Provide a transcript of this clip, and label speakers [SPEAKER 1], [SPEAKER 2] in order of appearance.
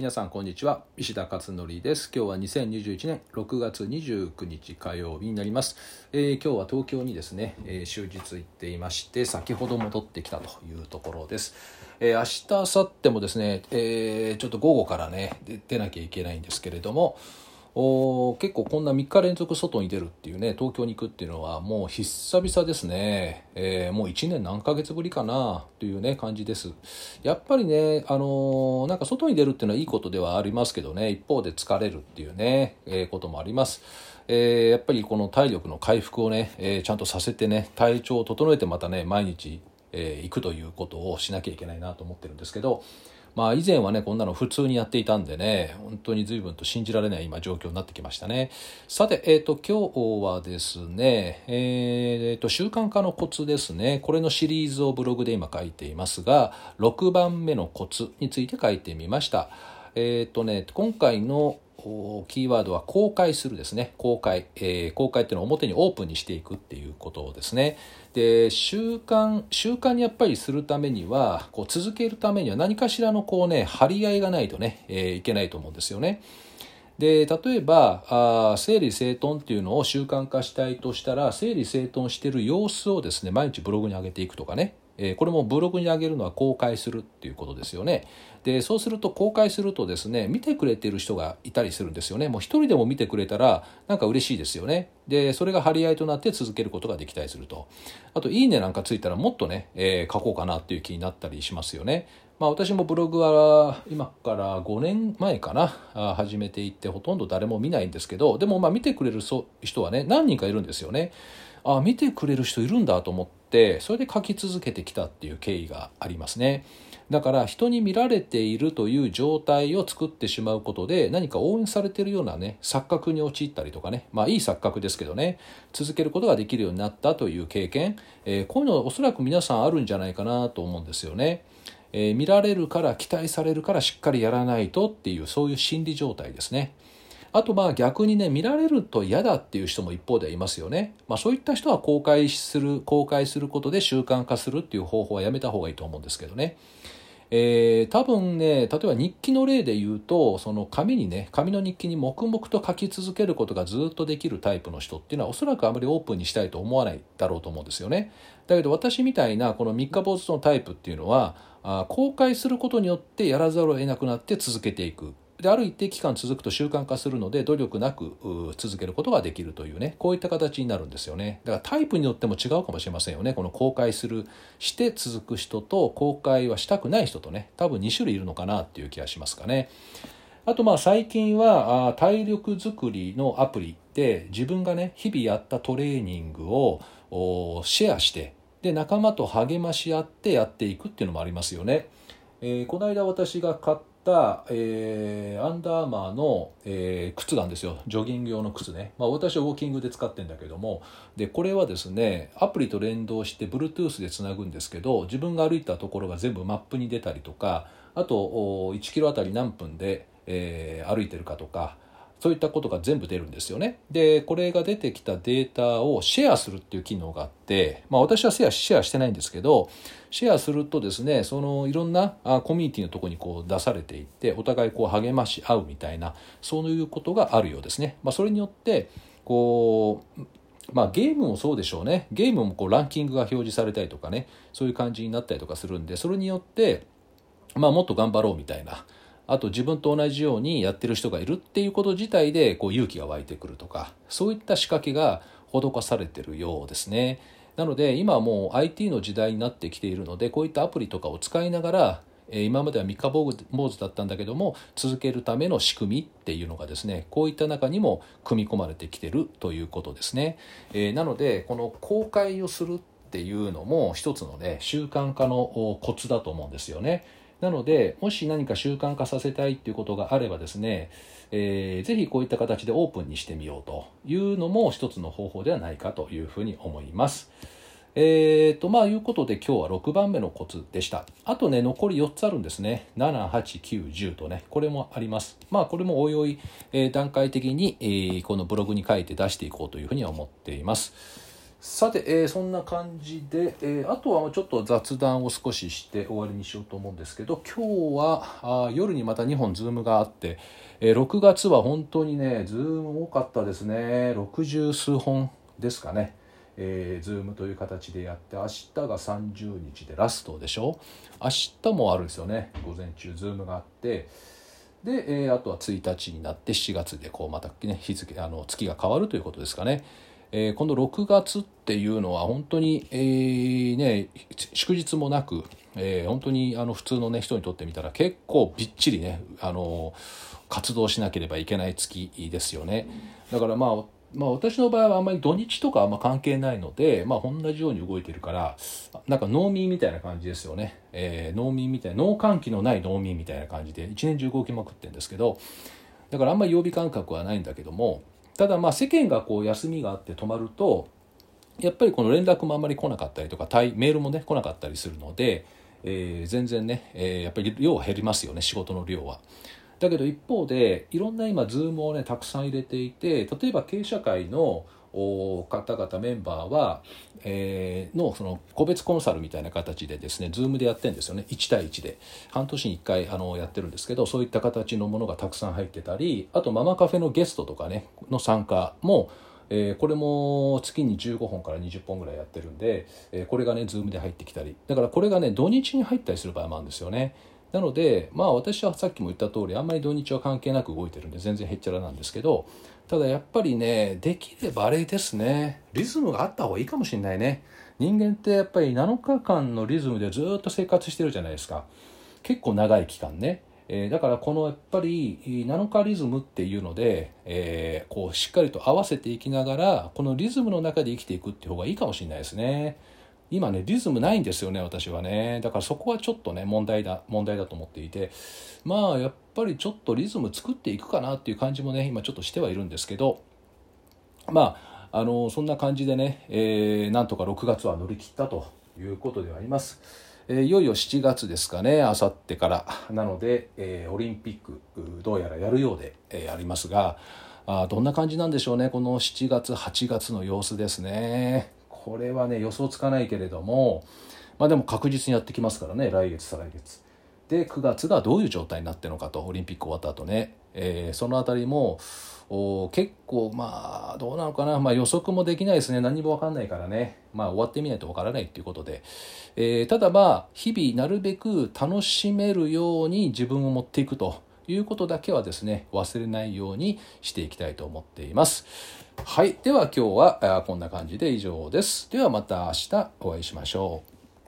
[SPEAKER 1] 皆さんこんにちは。石田勝則です。今日は2021年6月29日火曜日になります、えー、今日は東京にですね、えー、終日行っていまして先ほど戻ってきたというところです、えー、明日明後日もですね、えー、ちょっと午後からね出なきゃいけないんですけれども結構こんな3日連続外に出るっていうね東京に行くっていうのはもう久々ですね、えー、もう1年何ヶ月ぶりかなというね感じです。やっぱりねあのー、なんか外に出るっていうのはいいことではありますけどね一方で疲れるっていうね、えー、こともあります。え、やっぱりこの体力の回復をね、え、ちゃんとさせてね体調を整えてまたね毎日、え、行くということをしなきゃいけないなと思ってるんですけどまあ以前はねこんなの普通にやっていたんでね本当に随分と信じられない今状況になってきましたね。さて、えーと、今日はですねえーと、習慣化のコツですね。これのシリーズをブログで今書いていますが6番目のコツについて書いてみました。えっ、ー、とね今回のキーワードは公開するですね。公開、えー、公開っていうのを表にオープンにしていくっていうことですね。で習慣習慣にやっぱりするためにはこう続けるためには何かしらのこうね張り合いがないとね、えー、いけないと思うんですよね。で例えばあ整理整頓っていうのを習慣化したいとしたら整理整頓してる様子をですね毎日ブログに上げていくとかね。えこれもブログに上げるのは公開するっていうことですよね。でそうすると公開するとですね見てくれてる人がいたりするんですよね。もう一人でも見てくれたらなんか嬉しいですよね。でそれが張り合いとなって続けることができたりすると。あといいねなんかついたらもっとね、えー、書こうかなっていう気になったりしますよね。まあ、私もブログは今から5年前かな始めていってほとんど誰も見ないんですけどでもまあ見てくれる人はね何人かいるんですよね。あ見てくれる人いるんだと思ってそれで書き続けてきたっていう経緯がありますねだから人に見られているという状態を作ってしまうことで何か応援されているようなね錯覚に陥ったりとかねまあいい錯覚ですけどね続けることができるようになったという経験、えー、こういうのはおそらく皆さんあるんじゃないかなと思うんですよね。えー、見られるから期待されるからしっかりやらないとっていうそういう心理状態ですね。あとまあ逆にね見られると嫌だっていう人も一方ではいますよね、まあ、そういった人は公開する公開することで習慣化するっていう方法はやめた方がいいと思うんですけどね。えー、多分ね例えば日記の例で言うとその紙にね紙の日記に黙々と書き続けることがずっとできるタイプの人っていうのはおそらくあまりオープンにしたいと思わないだろうと思うんですよね。だけど私みたいなこの三日坊主のタイプっていうのは公開することによってやらざるを得なくなって続けていく。である一定期間続くと習慣化するので努力なく続けることができるというね。こういった形になるんですよね。だからタイプによっても違うかもしれませんよね。この公開するして続く人と公開はしたくない人とね。多分2種類いるのかなっていう気がしますかね。あとまあ最近は体力づくりのアプリで自分がね日々やったトレーニングをシェアしてで仲間と励まし合ってやっていくっていうのもありますよね。えー、この間私が買っ、えー、アンダーマーの、えー、靴なんですよ。ジョギング用の靴ね、まあ、私はウォーキングで使ってんだけども。でこれはですねアプリと連動して Bluetooth でつなぐんですけど自分が歩いたところが全部マップに出たりとかあと1キロあたり何分で、えー、歩いてるかとかそういったことが全部出るんですよね。で、これが出てきたデータをシェアするっていう機能があって、まあ私はシェアシェアしてないんですけど、シェアするとですね、そのいろんなコミュニティのとこにこう出されていって、お互いこう励まし合うみたいな、そういうことがあるようですね。まあそれによって、こう、まあゲームもそうでしょうね。ゲームもこうランキングが表示されたりとかね、そういう感じになったりとかするんで、それによって、まあもっと頑張ろうみたいな、あと自分と同じようにやってる人がいるっていうこと自体でこう勇気が湧いてくるとかそういった仕掛けが施されてるようですね。なので今はもう IT の時代になってきているのでこういったアプリとかを使いながら今までは三日坊主だったんだけども続けるための仕組みっていうのがですねこういった中にも組み込まれてきてるということですね。えー、なのでこの公開をするっていうのも一つのね習慣化のコツだと思うんですよね。なので、もし何か習慣化させたいっていうことがあればですね、えー、ぜひこういった形でオープンにしてみようというのも一つの方法ではないかというふうに思います。えーと、まあ、いうことで今日は6番目のコツでした。あとね、残り4つあるんですね。7、8、9、10とね、これもあります。まあ、これもおいおい、えー、段階的に、えー、このブログに書いて出していこうというふうに思っています。さて、えー、そんな感じで、えー、あとはちょっと雑談を少しして終わりにしようと思うんですけど今日はあ夜にまた2本ズームがあって、えー、6月は本当にねズーム多かったですね60数本ですかね。えー、ズームという形でやって明日が30日でラストでしょ明日もあるんですよね午前中ズームがあってで、えー、あとは1日になって7月でこうまたね日付あの月が変わるということですかね。えー、この6月っていうのは本当に、えー、ね、祝日もなく、えー、本当にあの普通の、ね、人にとってみたら結構びっちりねあの活動しなければいけない月ですよね。だからまあまあ、私の場合はあんまり土日とかあんま関係ないので、まあ、同じように動いてるからなんか農民みたいな感じですよね、えー、農民みたいな農閑期のない農民みたいな感じで一年中動きまくってるんですけどだからあんまり曜日感覚はないんだけどもただまあ世間がこう休みがあって止まるとやっぱりこの連絡もあんまり来なかったりとかメールもね来なかったりするので、えー、全然ね、えー、やっぱり量は減りますよね仕事の量は。だけど一方でいろんな今ズームをねたくさん入れていて例えば経営者会の方々メンバーは、えー、のその個別コンサルみたいな形でですねズームでやってるんですよね1対1で半年に1回あのやってるんですけどそういった形のものがたくさん入ってたりあとママカフェのゲストとかねの参加もえー、これも月に15本から20本ぐらいやってるんで、えー、これがねズームで入ってきたりだからこれがね土日に入ったりする場合もあるんですよねなのでまあ私はさっきも言った通りあんまり土日は関係なく動いてるんで全然へっちゃらなんですけどただやっぱりねできればあれですね。リズムがあった方がいいかもしれないね。人間ってやっぱり7日間のリズムでずっと生活してるじゃないですか。結構長い期間ね。えー、だからこのやっぱり7日リズムっていうので、えー、こうしっかりと合わせていきながらこのリズムの中で生きていくっていう方がいいかもしれないですね。今ねリズムないんですよね私はね。だからそこはちょっとね問題だ問題だと思っていて。まあやっぱりちょっとリズム作っていくかなっていう感じもね今ちょっとしてはいるんですけど。まああのそんな感じでね、えー、なんとか6月は乗り切ったということではあります。え、いよいよ7月ですかねあさってから。なので、えー、オリンピックどうやらやるようで、えー、ありますが。あどんな感じなんでしょうねこの7月8月の様子ですね。これはね予想つかないけれどもまあでも確実にやってきますからね来月再来月。で9月がどういう状態になってるのかとオリンピック終わった後ね、えー、その辺りも結構まあどうなのかな、まあ、予測もできないですね。何も分かんないからね、まあ、終わってみないと分からないっていうことで、えー、ただまあ日々なるべく楽しめるように自分を持っていくと。いうことだけはですね忘れないようにしていきたいと思っています。はい。では今日はこんな感じで以上です。ではまた明日お会いしましょう。